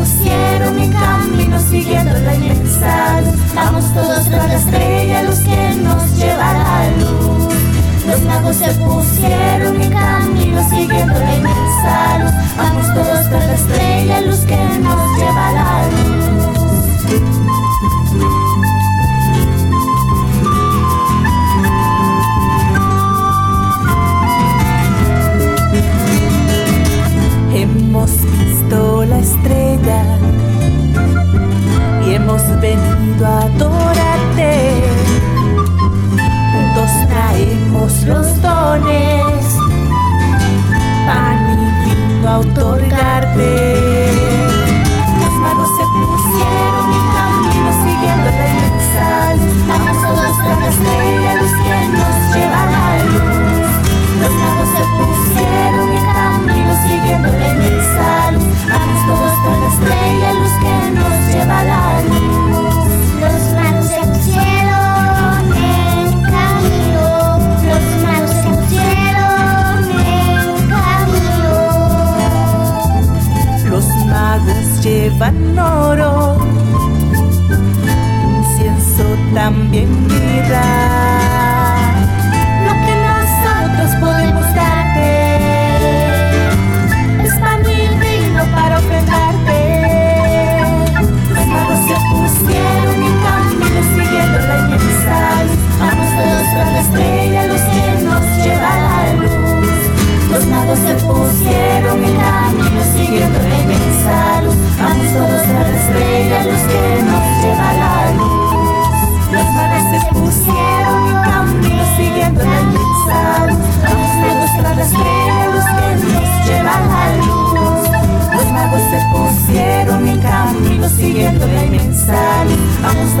pusieron en camino siguiendo la inmensa luz. Vamos todos tras la estrella, luz que nos lleva a la luz. Los magos se pusieron en camino siguiendo la inmensa luz. Vamos todos tras la estrella, luz que nos lleva a la luz. Hemos venido a adorarte, juntos traemos los dones. llevan oro. mensales. Vamos